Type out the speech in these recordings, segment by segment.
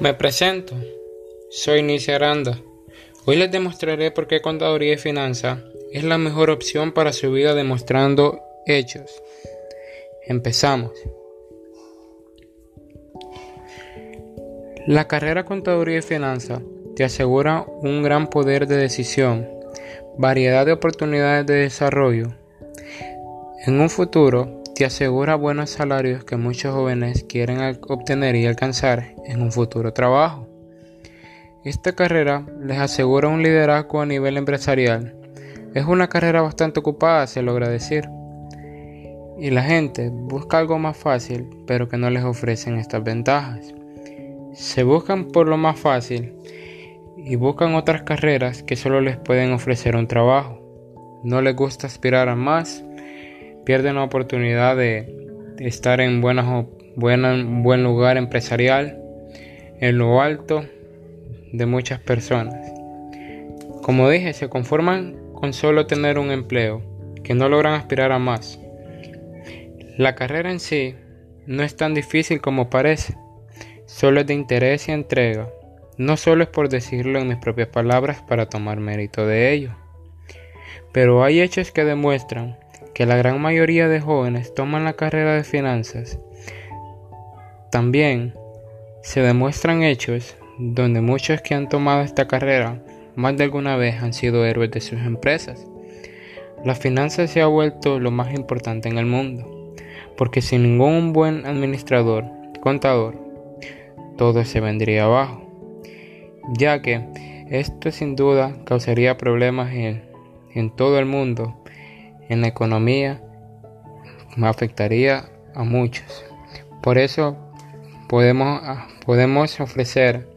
Me presento. Soy Nicia Aranda. Hoy les demostraré por qué Contaduría y Finanza es la mejor opción para su vida demostrando hechos. Empezamos. La carrera Contaduría y Finanza te asegura un gran poder de decisión, variedad de oportunidades de desarrollo. En un futuro te asegura buenos salarios que muchos jóvenes quieren obtener y alcanzar en un futuro trabajo. Esta carrera les asegura un liderazgo a nivel empresarial. Es una carrera bastante ocupada, se logra decir. Y la gente busca algo más fácil, pero que no les ofrecen estas ventajas. Se buscan por lo más fácil y buscan otras carreras que solo les pueden ofrecer un trabajo. No les gusta aspirar a más pierden la oportunidad de estar en buenas, buen lugar empresarial, en lo alto de muchas personas. Como dije, se conforman con solo tener un empleo, que no logran aspirar a más. La carrera en sí no es tan difícil como parece, solo es de interés y entrega. No solo es por decirlo en mis propias palabras para tomar mérito de ello, pero hay hechos que demuestran que la gran mayoría de jóvenes toman la carrera de finanzas. También se demuestran hechos donde muchos que han tomado esta carrera más de alguna vez han sido héroes de sus empresas. La finanza se ha vuelto lo más importante en el mundo, porque sin ningún buen administrador, contador, todo se vendría abajo, ya que esto sin duda causaría problemas en, en todo el mundo en la economía me afectaría a muchos. Por eso podemos, ah, podemos ofrecer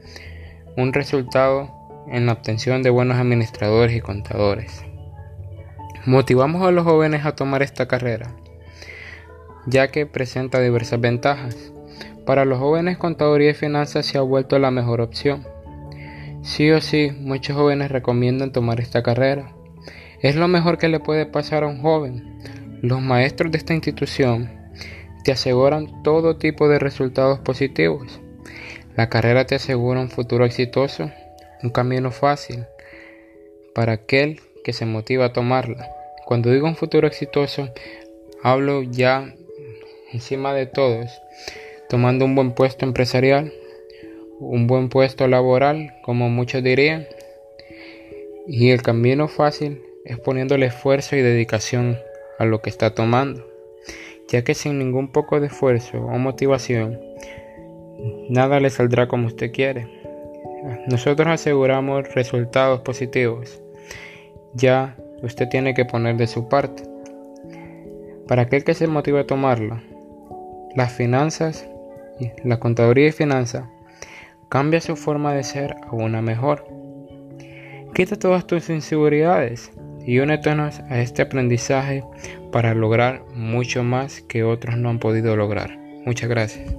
un resultado en la obtención de buenos administradores y contadores. Motivamos a los jóvenes a tomar esta carrera, ya que presenta diversas ventajas. Para los jóvenes, contaduría y finanzas se ha vuelto la mejor opción. Sí o sí, muchos jóvenes recomiendan tomar esta carrera es lo mejor que le puede pasar a un joven. Los maestros de esta institución te aseguran todo tipo de resultados positivos. La carrera te asegura un futuro exitoso, un camino fácil para aquel que se motiva a tomarla. Cuando digo un futuro exitoso, hablo ya encima de todos, tomando un buen puesto empresarial, un buen puesto laboral, como muchos dirían, y el camino fácil es poniéndole esfuerzo y dedicación a lo que está tomando, ya que sin ningún poco de esfuerzo o motivación, nada le saldrá como usted quiere. Nosotros aseguramos resultados positivos, ya usted tiene que poner de su parte. Para aquel que se motive a tomarla, las finanzas, la contaduría y finanzas, cambia su forma de ser a una mejor. Quita todas tus inseguridades y únetenos a este aprendizaje para lograr mucho más que otros no han podido lograr. Muchas gracias.